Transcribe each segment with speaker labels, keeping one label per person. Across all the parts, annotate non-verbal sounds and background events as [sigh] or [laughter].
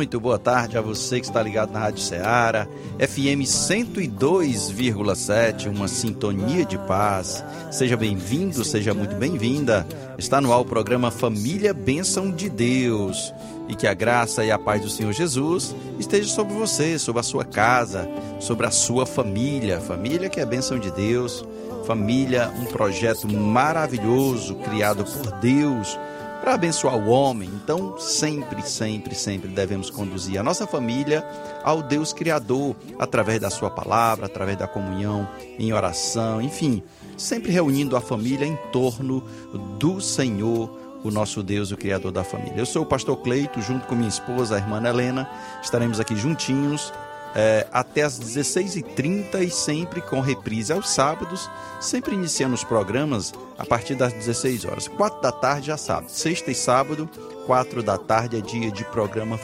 Speaker 1: Muito boa tarde a você que está ligado na Rádio Ceará, FM 102,7, uma sintonia de paz. Seja bem-vindo, seja muito bem-vinda. Está no ar o programa Família Bênção de Deus. E que a graça e a paz do Senhor Jesus esteja sobre você, sobre a sua casa, sobre a sua família. Família que é bênção de Deus. Família, um projeto maravilhoso criado por Deus para abençoar o homem. Então, sempre, sempre, sempre devemos conduzir a nossa família ao Deus Criador, através da Sua palavra, através da comunhão, em oração, enfim, sempre reunindo a família em torno do Senhor. O nosso Deus, o Criador da família. Eu sou o pastor Cleito, junto com minha esposa, a irmã Helena. Estaremos aqui juntinhos é, até às 16h30 e sempre com reprise aos sábados, sempre iniciando os programas a partir das 16 horas. 4 da tarde já sábado, sexta e sábado, 4 da tarde é dia de programa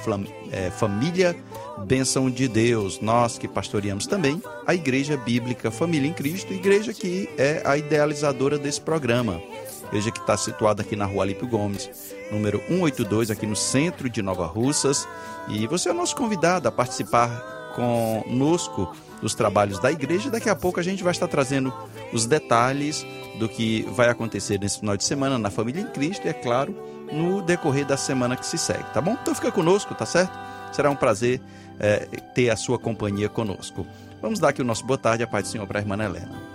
Speaker 1: é, Família Bênção de Deus. Nós que pastoreamos também a Igreja Bíblica Família em Cristo, igreja que é a idealizadora desse programa. Igreja que está situada aqui na rua Alípio Gomes, número 182, aqui no centro de Nova Russas. E você é o nosso convidado a participar conosco dos trabalhos da igreja. Daqui a pouco a gente vai estar trazendo os detalhes do que vai acontecer nesse final de semana na Família em Cristo e, é claro, no decorrer da semana que se segue, tá bom? Então fica conosco, tá certo? Será um prazer é, ter a sua companhia conosco. Vamos dar aqui o nosso boa tarde, a paz do Senhor para a irmã Helena.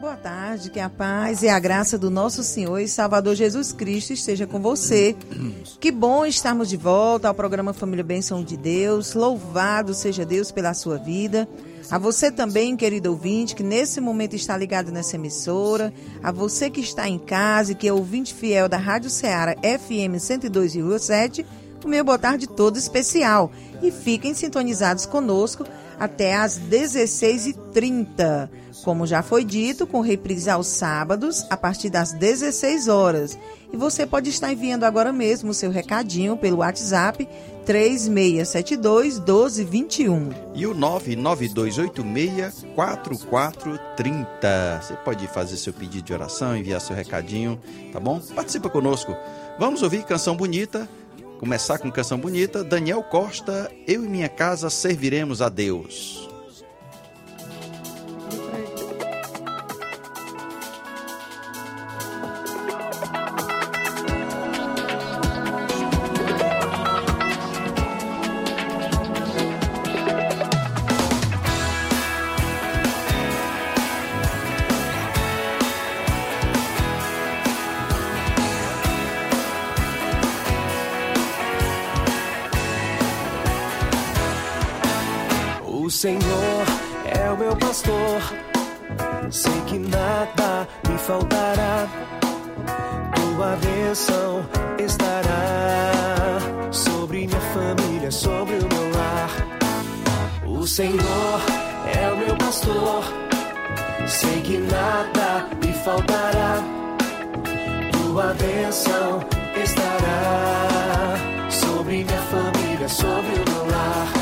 Speaker 2: Boa tarde, que a paz e a graça do nosso Senhor e Salvador Jesus Cristo esteja com você. Que bom estarmos de volta ao programa Família Bênção de Deus. Louvado seja Deus pela sua vida. A você também, querido ouvinte, que nesse momento está ligado nessa emissora. A você que está em casa e que é ouvinte fiel da Rádio Ceará FM 102,7. O meu boa tarde todo especial. E fiquem sintonizados conosco até às 16h30. Como já foi dito, com reprise aos sábados, a partir das 16 horas. E você pode estar enviando agora mesmo o seu recadinho pelo WhatsApp 3672 1221.
Speaker 1: E o 99286 4430. Você pode fazer seu pedido de oração, enviar seu recadinho, tá bom? Participa conosco. Vamos ouvir canção bonita Começar com canção bonita, Daniel Costa, Eu e Minha Casa Serviremos a Deus.
Speaker 3: Senhor é o meu pastor, sei que nada me faltará. Tua bênção estará sobre minha família, sobre o meu lar. O Senhor é o meu pastor, sei que nada me faltará. Tua bênção estará sobre minha família, sobre o meu lar.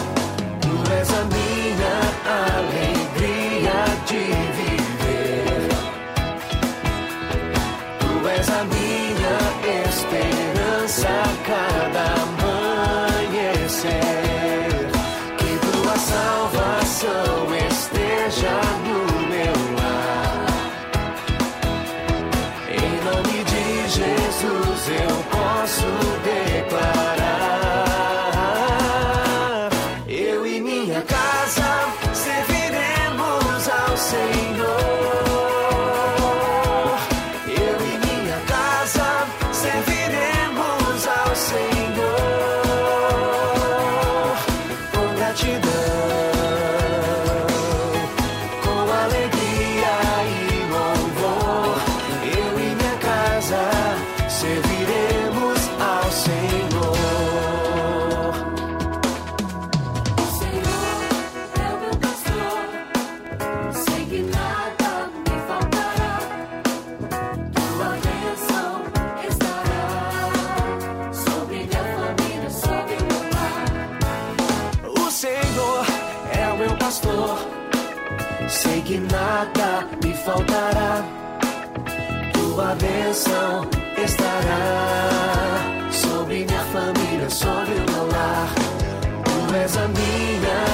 Speaker 3: Faltará, tua bênção estará sobre minha família, sobre o meu lar. Tu és a minha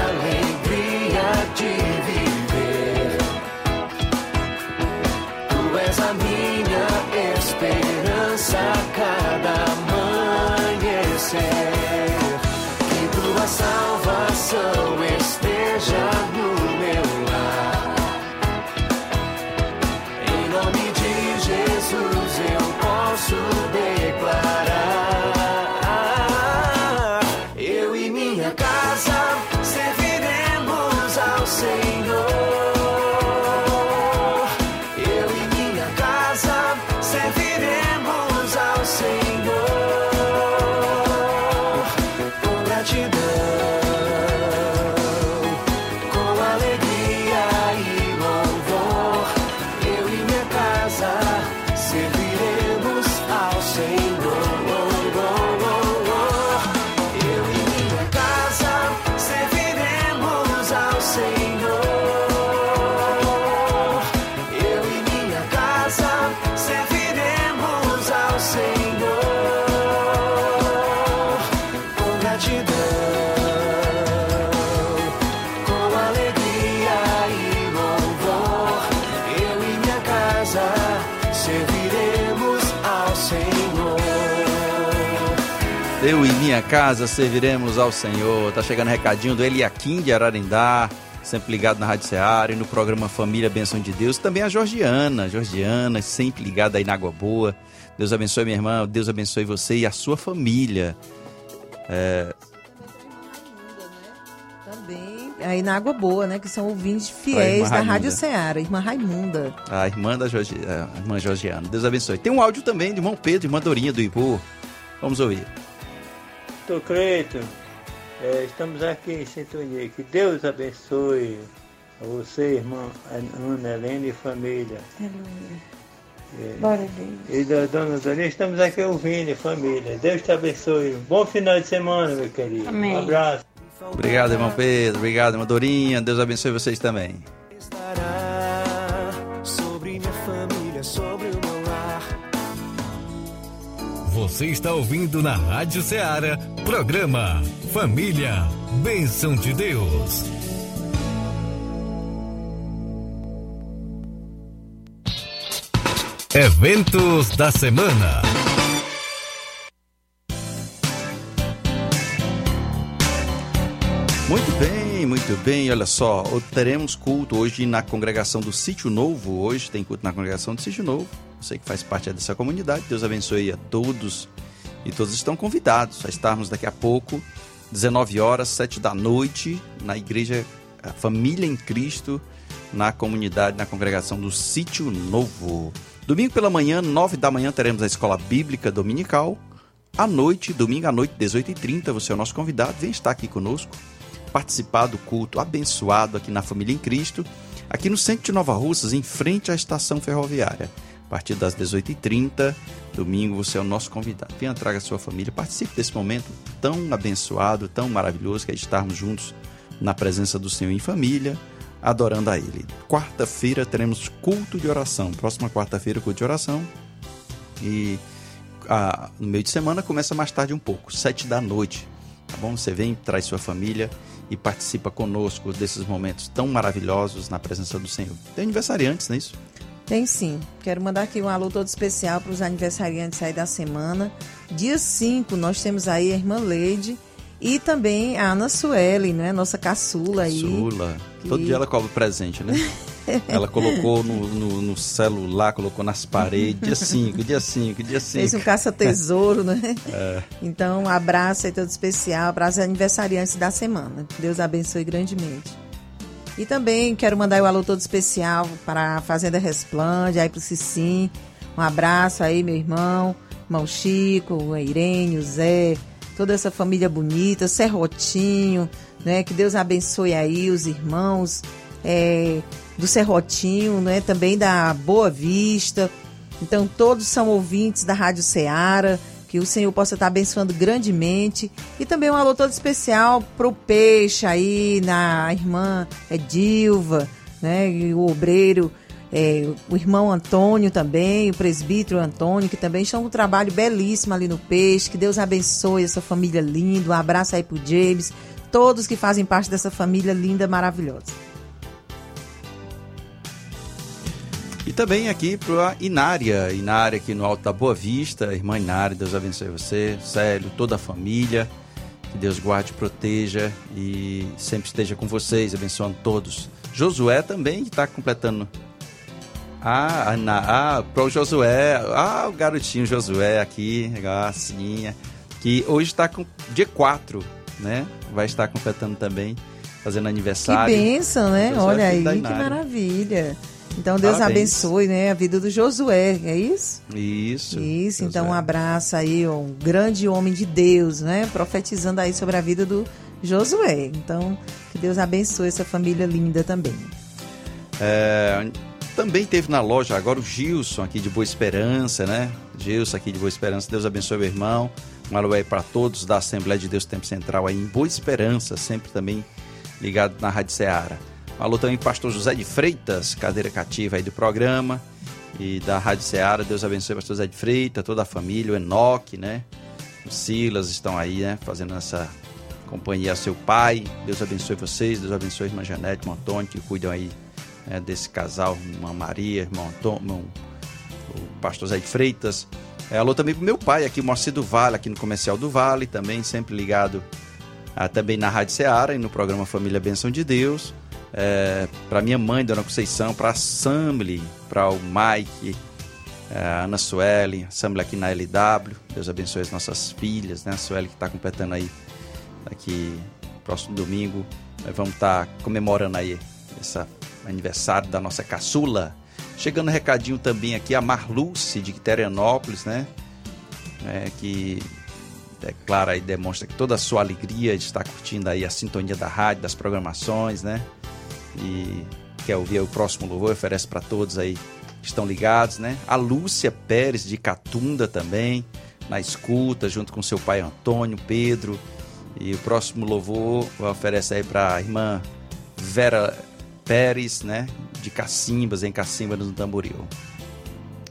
Speaker 3: alegria de viver. Tu és a minha esperança a cada amanhecer. Que tua salvação minha casa serviremos ao Senhor.
Speaker 1: Tá chegando recadinho do Eliakim de Ararindá, sempre ligado na Rádio Ceará e no programa Família Benção de Deus. Também a Georgiana, Georgiana, sempre ligada aí na Água Boa. Deus abençoe minha irmã, Deus abençoe você e a sua família.
Speaker 2: Também aí na Água Boa, né? Que são ouvintes fiéis da. Rádio Ceará, irmã Raimunda.
Speaker 1: A irmã da Georgi... a irmã Georgiana. Deus abençoe. Tem um áudio também de irmão Pedro, irmã Dorinha do Ipu. Vamos ouvir.
Speaker 4: Doutor Cleito, é, estamos aqui em sintonia. Que Deus abençoe a você, irmã Ana Helena e família. É,
Speaker 5: Glória a Deus.
Speaker 4: e da dona Dorinha, estamos aqui ouvindo, família. Deus te abençoe. Bom final de semana, meu querido.
Speaker 5: Amém.
Speaker 4: Um abraço.
Speaker 1: Obrigado, irmão Pedro. Obrigado, irmã Dorinha. Deus abençoe vocês também.
Speaker 3: estará
Speaker 6: Você está ouvindo na Rádio Ceará, programa Família, Bênção de Deus. Eventos da semana.
Speaker 1: Muito bem, muito bem. Olha só, teremos culto hoje na congregação do Sítio Novo. Hoje tem culto na congregação do Sítio Novo. Você que faz parte dessa comunidade, Deus abençoe a todos. E todos estão convidados a estarmos daqui a pouco, 19 horas, 7 da noite, na igreja Família em Cristo, na comunidade, na congregação do Sítio Novo. Domingo pela manhã, 9 da manhã, teremos a escola bíblica dominical. À noite, domingo à noite, 18h30, você é o nosso convidado, vem estar aqui conosco participar do culto abençoado aqui na Família em Cristo, aqui no centro de Nova Russas, em frente à estação ferroviária. A partir das 18h30, domingo, você é o nosso convidado. Venha, traga a sua família, participe desse momento tão abençoado, tão maravilhoso que é estarmos juntos na presença do Senhor em família, adorando a Ele. Quarta-feira teremos culto de oração. Próxima quarta-feira, culto de oração. E ah, no meio de semana começa mais tarde um pouco, sete da noite. Tá bom? Você vem, traz sua família e participa conosco desses momentos tão maravilhosos na presença do Senhor. Tem aniversariantes, não é isso?
Speaker 2: Tem sim. Quero mandar aqui um alô todo especial para os aniversariantes aí da semana. Dia 5, nós temos aí a irmã Leide e também a Ana Sueli, né? Nossa caçula aí.
Speaker 1: Sula.
Speaker 2: que-
Speaker 1: Todo dia ela cobra presente, né? [laughs] ela colocou no, no- no celular, colocou nas paredes. Dia 5, dia 5, dia 5.
Speaker 2: Fez um caça-tesouro, né? [laughs] Então, um abraço aí todo especial para os aniversariantes da semana. Deus abençoe grandemente. E também quero mandar o alô todo especial para a Fazenda Resplande, aí para o Cicim. Um abraço aí, meu irmão, irmão Chico, a Irene, o Zé, toda essa família bonita, Serrotinho, né? Que Deus abençoe aí os irmãos é, do Serrotinho, né? Também da Boa Vista. Então, todos são ouvintes da Rádio Ceará. Que o Senhor possa estar abençoando grandemente. E também um alô todo especial pro Peixe aí, na irmã Edilva, né? E o obreiro é, o irmão Antônio também, o presbítero Antônio, que também estão com um trabalho belíssimo ali no Peixe. Que Deus abençoe essa família linda. Um abraço aí pro James, todos que fazem parte dessa família linda, maravilhosa.
Speaker 1: E também aqui para Inária, Inária aqui no Alto da Boa Vista, irmã Inária, Deus abençoe você, Célio, toda a família, que Deus guarde e proteja e sempre esteja com vocês, abençoando todos. Josué também está completando ah, Ana, ah, pro Josué. Ah, o garotinho Josué aqui, gracinha. Que hoje está com dia 4, né? Vai estar completando também, fazendo aniversário.
Speaker 2: Que bênção, né? Josué Olha aí, que maravilha. Então Deus Parabéns. abençoe, né, a vida do Josué, é isso?
Speaker 1: Isso.
Speaker 2: Isso, Josué. então um abraço aí, um grande homem de Deus, né, profetizando aí sobre a vida do Josué. Então, que Deus abençoe essa família linda também.
Speaker 1: É, também teve na loja agora o Gilson aqui de Boa Esperança, né? Gilson aqui de Boa Esperança. Deus abençoe meu irmão. Um alô aí para todos da Assembleia de Deus Tempo Central aí em Boa Esperança, sempre também ligado na Rádio Ceará. Alô também pastor José de Freitas, cadeira cativa aí do programa e da Rádio Ceará. Deus abençoe pastor José de Freitas, toda a família, o Enoque, né? O Silas estão aí, né? Fazendo essa companhia ao seu pai. Deus abençoe vocês, Deus abençoe a irmã Janete, o Antônio, que cuidam aí é, desse casal, irmã Maria, irmão, irmão o pastor Zé de Freitas. É, alô também pro meu pai aqui, Moacir do Vale, aqui no Comercial do Vale, também sempre ligado ah, também na Rádio Ceará e no programa Família Benção de Deus. É, para minha mãe, Dona Conceição, para a Samly, para o Mike, é, a Ana Sueli, a Samly aqui na LW. Deus abençoe as nossas filhas, né? A Sueli que está completando aí aqui próximo domingo. Vamos estar tá comemorando aí essa aniversário da nossa caçula. Chegando um recadinho também aqui a Marluce de Quiterianópolis, né? É, que declara e demonstra que toda a sua alegria de estar curtindo aí a sintonia da rádio, das programações, né? E quer ouvir o próximo louvor, oferece para todos aí que estão ligados, né? A Lúcia Pérez de Catunda também, na escuta, junto com seu pai Antônio, Pedro. E o próximo louvor oferece aí para a irmã Vera Pérez, né? De Cacimbas, em Cacimbas, no Tamboril.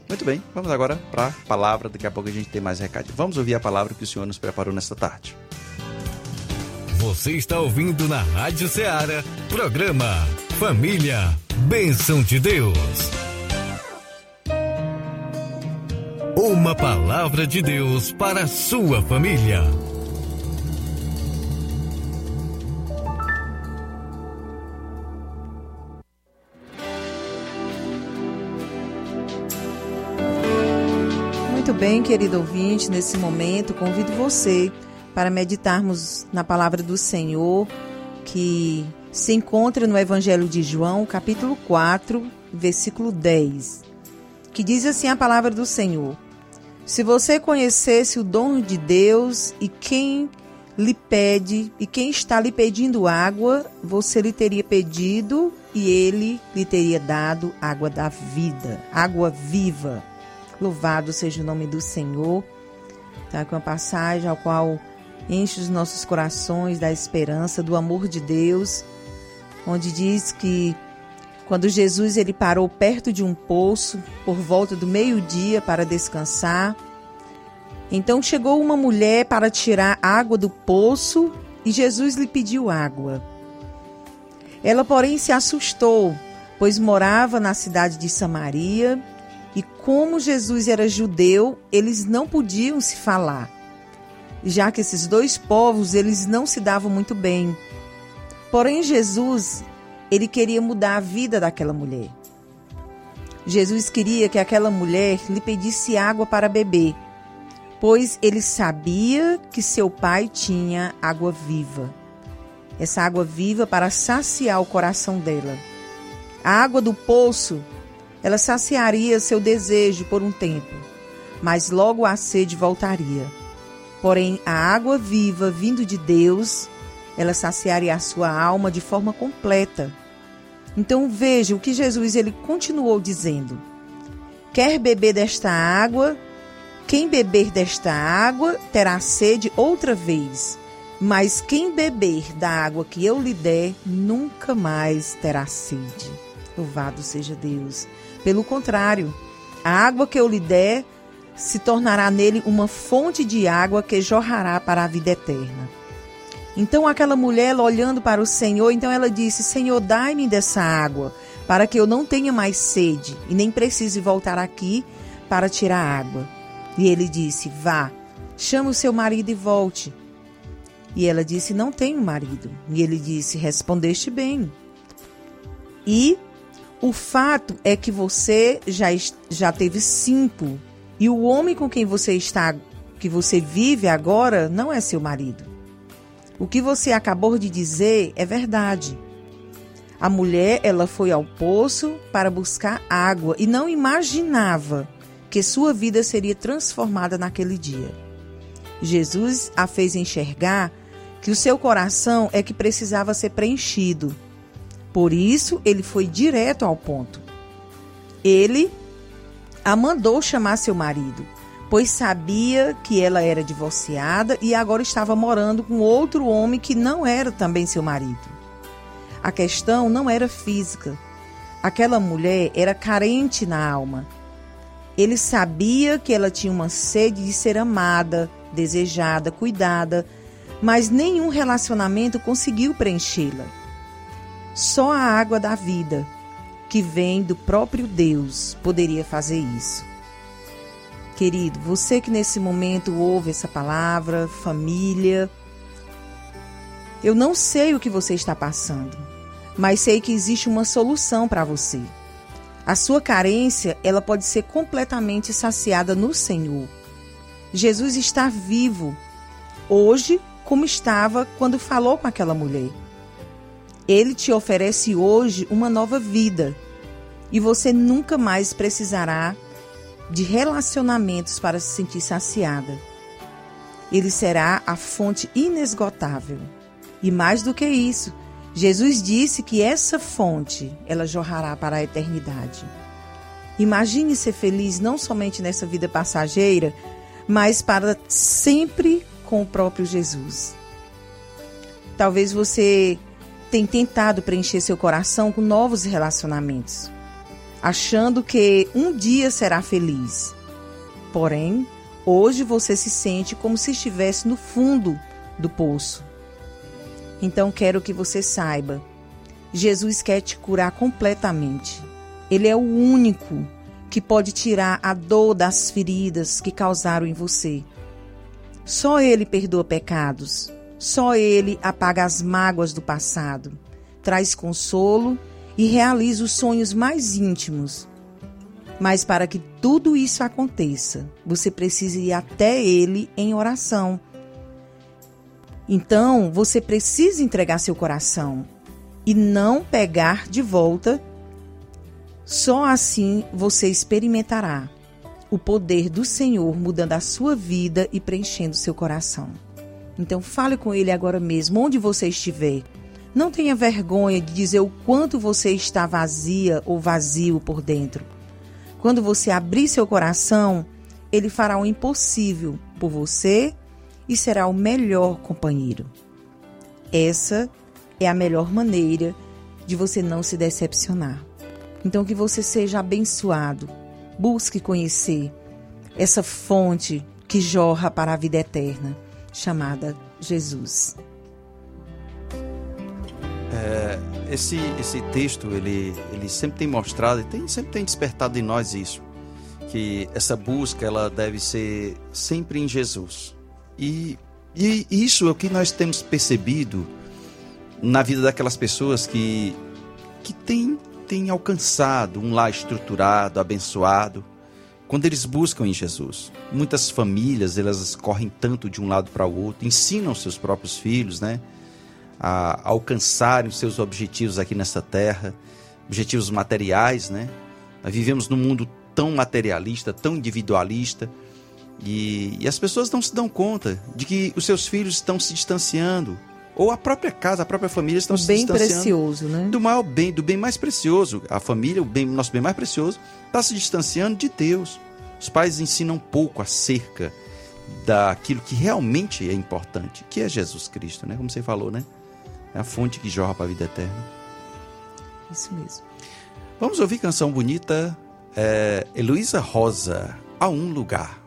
Speaker 1: Muito bem, vamos agora para a palavra. Daqui a pouco a gente tem mais recado. Vamos ouvir a palavra que o Senhor nos preparou nesta tarde.
Speaker 6: Você está ouvindo na Rádio Ceará, programa Família, Bênção de Deus. Uma palavra de Deus para a sua família.
Speaker 2: bem, querido ouvinte, nesse momento, convido você para meditarmos na palavra do Senhor, que se encontra no Evangelho de João, capítulo 4, versículo 10, que diz assim a palavra do Senhor: Se você conhecesse o dom de Deus e quem lhe pede e quem está lhe pedindo água, você lhe teria pedido e ele lhe teria dado água da vida, água viva. Louvado seja o nome do Senhor. Tá com uma passagem ao qual enche os nossos corações da esperança, do amor de Deus, onde diz que quando Jesus ele parou perto de um poço por volta do meio-dia para descansar, então chegou uma mulher para tirar água do poço e Jesus lhe pediu água. Ela, porém, se assustou, pois morava na cidade de Samaria e como Jesus era judeu, eles não podiam se falar, já que esses dois povos eles não se davam muito bem. Porém Jesus, ele queria mudar a vida daquela mulher. Jesus queria que aquela mulher lhe pedisse água para beber, pois ele sabia que seu pai tinha água viva. Essa água viva para saciar o coração dela. A água do poço ela saciaria seu desejo por um tempo, mas logo a sede voltaria. Porém, a água viva vindo de Deus, ela saciaria a sua alma de forma completa. Então veja o que Jesus ele continuou dizendo: Quer beber desta água? Quem beber desta água terá sede outra vez, mas quem beber da água que eu lhe der nunca mais terá sede. Louvado seja Deus. Pelo contrário, a água que eu lhe der se tornará nele uma fonte de água que jorrará para a vida eterna. Então aquela mulher, olhando para o Senhor, então ela disse: Senhor, dai-me dessa água, para que eu não tenha mais sede e nem precise voltar aqui para tirar água. E ele disse: Vá, chama o seu marido e volte. E ela disse: Não tenho marido. E ele disse: Respondeste bem. E o fato é que você já, já teve cinco e o homem com quem você está, que você vive agora, não é seu marido. O que você acabou de dizer é verdade. A mulher, ela foi ao poço para buscar água e não imaginava que sua vida seria transformada naquele dia. Jesus a fez enxergar que o seu coração é que precisava ser preenchido. Por isso, ele foi direto ao ponto. Ele a mandou chamar seu marido, pois sabia que ela era divorciada e agora estava morando com outro homem que não era também seu marido. A questão não era física. Aquela mulher era carente na alma. Ele sabia que ela tinha uma sede de ser amada, desejada, cuidada, mas nenhum relacionamento conseguiu preenchê-la. Só a água da vida, que vem do próprio Deus poderia fazer isso. Querido, você que nesse momento ouve essa palavra, família, eu não sei o que você está passando, mas sei que existe uma solução para você. A sua carência, ela pode ser completamente saciada no Senhor. Jesus está vivo hoje como estava quando falou com aquela mulher. Ele te oferece hoje uma nova vida e você nunca mais precisará de relacionamentos para se sentir saciada. Ele será a fonte inesgotável. E mais do que isso, Jesus disse que essa fonte, ela jorrará para a eternidade. Imagine ser feliz não somente nessa vida passageira, mas para sempre com o próprio Jesus. Talvez você tem tentado preencher seu coração com novos relacionamentos, achando que um dia será feliz. Porém, hoje você se sente como se estivesse no fundo do poço. Então quero que você saiba: Jesus quer te curar completamente. Ele é o único que pode tirar a dor das feridas que causaram em você. Só Ele perdoa pecados. Só Ele apaga as mágoas do passado, traz consolo e realiza os sonhos mais íntimos. Mas para que tudo isso aconteça, você precisa ir até Ele em oração. Então, você precisa entregar seu coração e não pegar de volta. Só assim você experimentará o poder do Senhor mudando a sua vida e preenchendo seu coração. Então fale com ele agora mesmo, onde você estiver. Não tenha vergonha de dizer o quanto você está vazia ou vazio por dentro. Quando você abrir seu coração, ele fará o impossível por você e será o melhor companheiro. Essa é a melhor maneira de você não se decepcionar. Então que você seja abençoado. Busque conhecer essa fonte que jorra para a vida eterna chamada Jesus.
Speaker 1: É, esse, esse texto ele, ele sempre tem mostrado e tem, sempre tem despertado em nós isso que essa busca ela deve ser sempre em Jesus e, e isso é o que nós temos percebido na vida daquelas pessoas que que têm tem alcançado um lar estruturado abençoado quando eles buscam em Jesus. Muitas famílias, elas correm tanto de um lado para o outro, ensinam seus próprios filhos, né, a alcançarem os seus objetivos aqui nessa terra, objetivos materiais, né? Nós vivemos num mundo tão materialista, tão individualista, e, e as pessoas não se dão conta de que os seus filhos estão se distanciando ou a própria casa, a própria família estão o se bem
Speaker 2: precioso, né?
Speaker 1: Do maior bem, do bem mais precioso. A família, o bem, nosso bem mais precioso, está se distanciando de Deus. Os pais ensinam pouco acerca daquilo que realmente é importante, que é Jesus Cristo, né? Como você falou, né? É a fonte que jorra para a vida eterna.
Speaker 2: Isso mesmo.
Speaker 1: Vamos ouvir canção bonita
Speaker 7: É, Heloísa Rosa, a um lugar.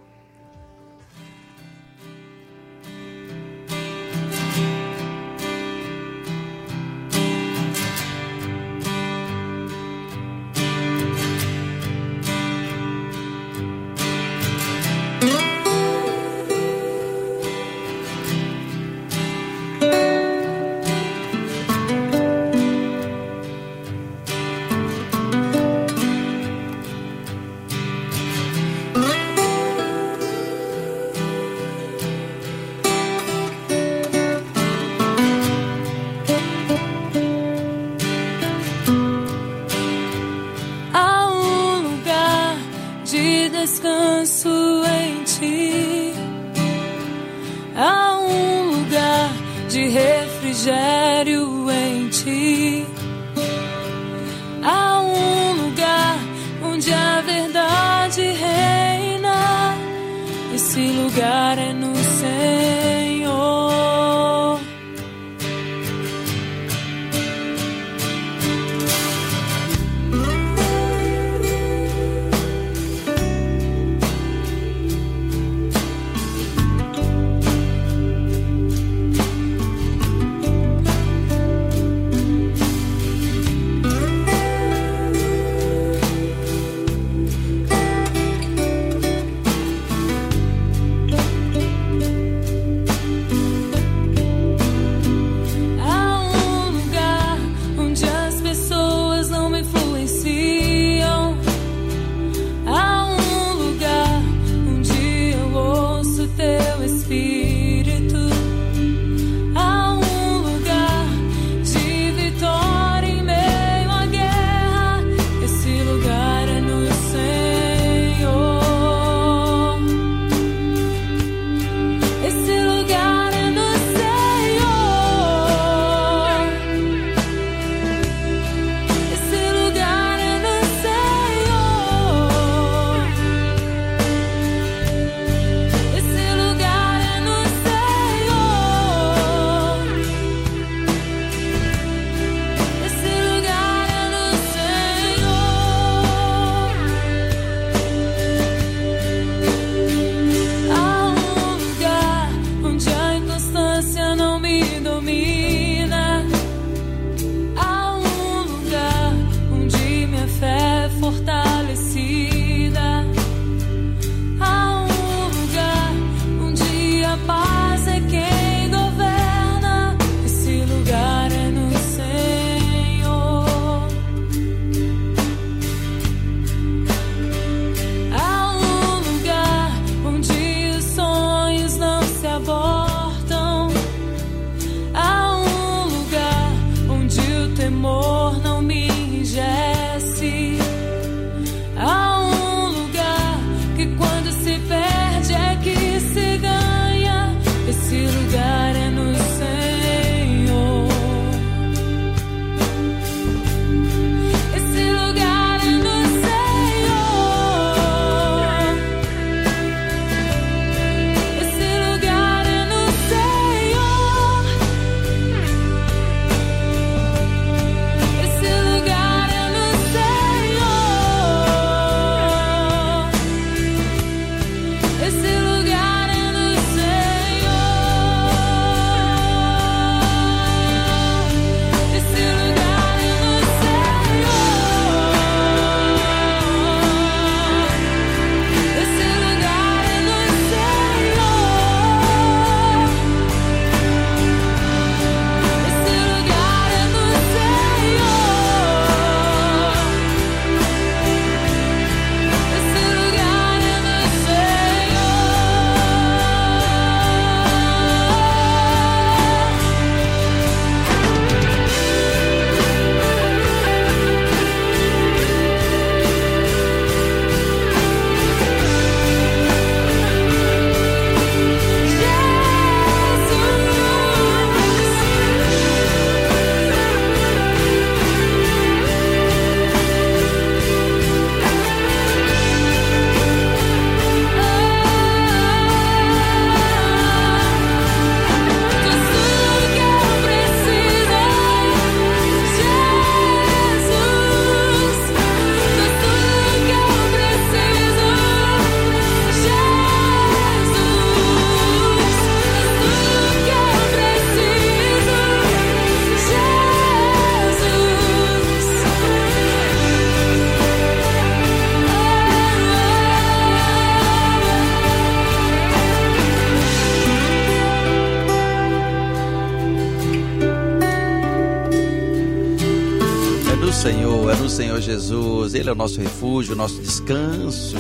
Speaker 1: Ele é o nosso refúgio, o nosso descanso.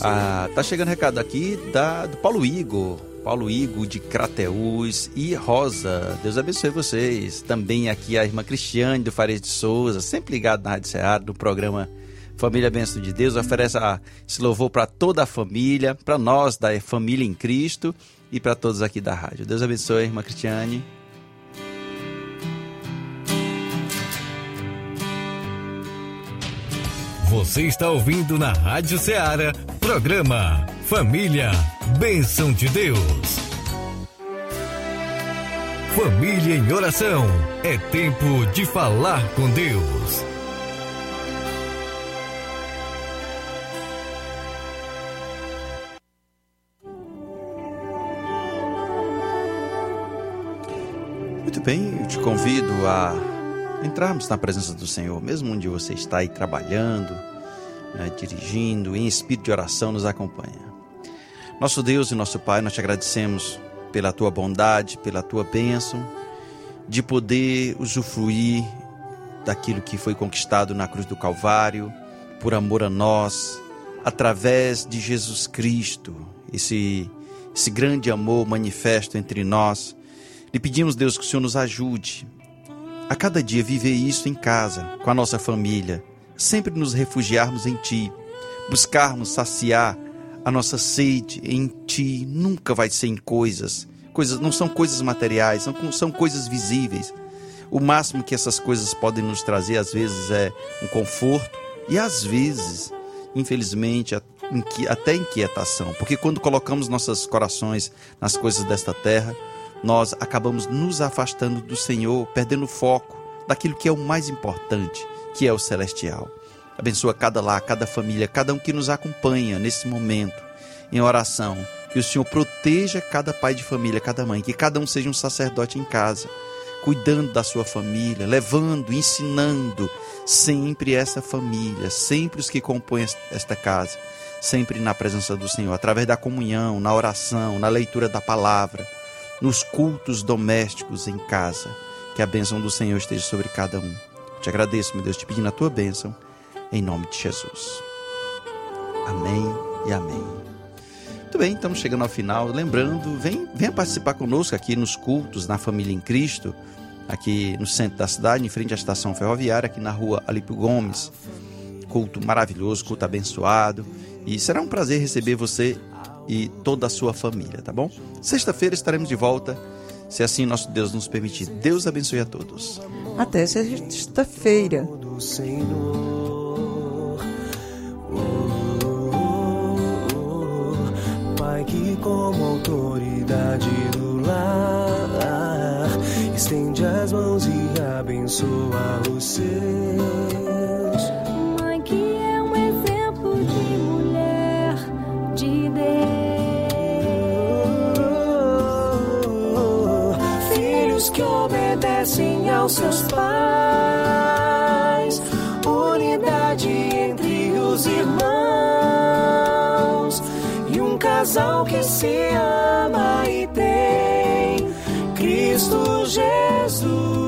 Speaker 1: Ah, tá chegando recado aqui da, do Paulo Igor. Paulo Igor de Crateús e Rosa. Deus abençoe vocês. Também aqui a irmã Cristiane do Fares de Souza, sempre ligado na Rádio Ceará, no programa Família Benção de Deus. Oferece esse louvor para toda a família, para nós da família em Cristo e para todos aqui da rádio. Deus abençoe, irmã Cristiane.
Speaker 6: Você está ouvindo na Rádio Ceará, programa Família, Bênção de Deus. Família em oração, é tempo de falar com Deus.
Speaker 1: Muito bem, eu te convido a entrarmos na presença do Senhor, mesmo onde você está aí trabalhando, né, dirigindo, em espírito de oração, nos acompanha. Nosso Deus e nosso Pai, nós te agradecemos pela tua bondade, pela tua bênção, de poder usufruir daquilo que foi conquistado na cruz do Calvário, por amor a nós, através de Jesus Cristo, esse, esse grande amor manifesto entre nós. Lhe pedimos, Deus, que o Senhor nos ajude a cada dia viver isso em casa, com a nossa família, sempre nos refugiarmos em Ti, buscarmos saciar a nossa sede em Ti. Nunca vai ser em coisas, coisas não são coisas materiais, são, são coisas visíveis. O máximo que essas coisas podem nos trazer, às vezes, é um conforto e, às vezes, infelizmente, até inquietação, porque quando colocamos nossos corações nas coisas desta terra, nós acabamos nos afastando do Senhor, perdendo foco daquilo que é o mais importante, que é o celestial. Abençoa cada lar, cada família, cada um que nos acompanha nesse momento em oração. Que o Senhor proteja cada pai de família, cada mãe, que cada um seja um sacerdote em casa, cuidando da sua família, levando, ensinando sempre essa família, sempre os que compõem esta casa, sempre na presença do Senhor, através da comunhão, na oração, na leitura da palavra nos cultos domésticos em casa. Que a bênção do Senhor esteja sobre cada um. Te agradeço, meu Deus, te pedindo a tua bênção, em nome de Jesus. Amém e amém. Muito bem, estamos chegando ao final. Lembrando, vem, venha participar conosco aqui nos cultos na Família em Cristo, aqui no centro da cidade, em frente à estação ferroviária, aqui na rua Alípio Gomes. Culto maravilhoso, culto abençoado. E será um prazer receber você e toda a sua família, tá bom? Sexta-feira estaremos de volta, se assim nosso Deus nos permitir. Deus abençoe a todos.
Speaker 2: Até sexta-feira.
Speaker 3: Pai que como autoridade do lar estende as mãos e abençoa os seus. obedecem aos seus pais. Unidade entre os irmãos. E um casal que se ama e tem Cristo Jesus.